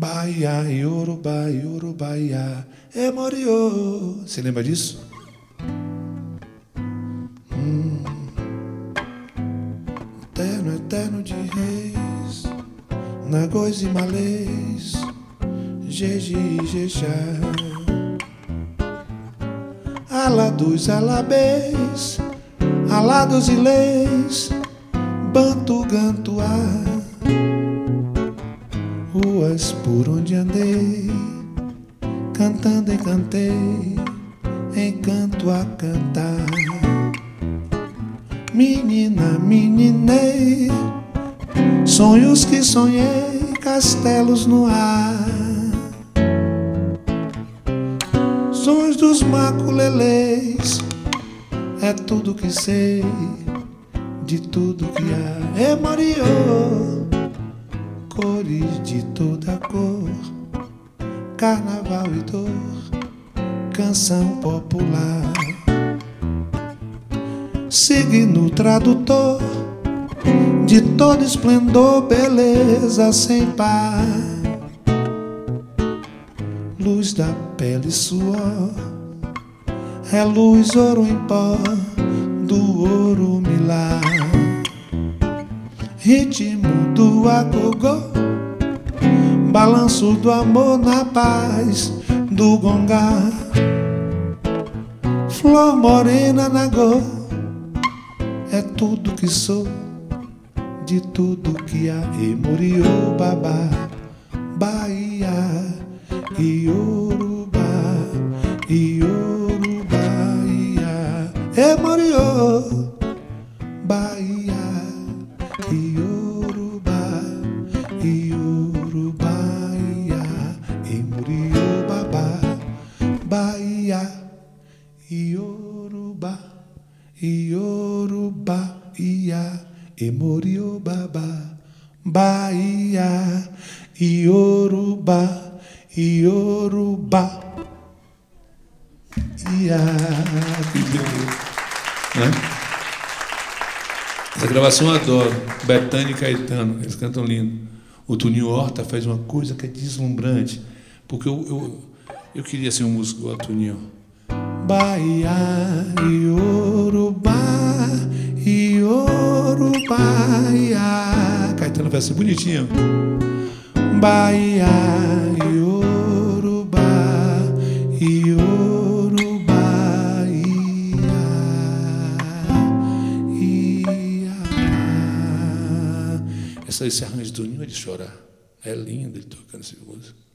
Bahia, Yorubá, Yorubaiá, é Moriô. Você lembra disso? Hum. Eterno, eterno de reis, Nagóis e Malês, Jeji e Jejá. Alados, alabês, alados e leis, Bantu, Gantuá ruas por onde andei, cantando e cantei, encanto a cantar. Menina, meninei, sonhos que sonhei, castelos no ar. Sons dos maculelês, é tudo que sei, de tudo que há. É cores de toda cor, carnaval e dor, canção popular. Signo tradutor de todo esplendor, beleza sem par. Luz da pele suor, é luz ouro em pó do ouro milar ritmo do agogô, balanço do amor na paz do gongá, flor morena na go, é tudo que sou, de tudo que há, e murió babá, Bahia, Iorubá, Iorubá, murió. Emoriobaba, Bahia, Iorubá, Iorubá. Ia. Né? Essa gravação eu adoro. Betânia e Caetano, eles cantam lindo. O Tuninho Horta faz uma coisa que é deslumbrante, porque eu, eu, eu queria ser um músico igual a Tuninho. Bahia, Iorubá, Iorubaiá. Caetano vai ser bonitinho. Bahia, Iorubá, Iorubaiá. Ia. Essa, esse arranjo do Ninho é de chorar. É lindo ele tocando essa música.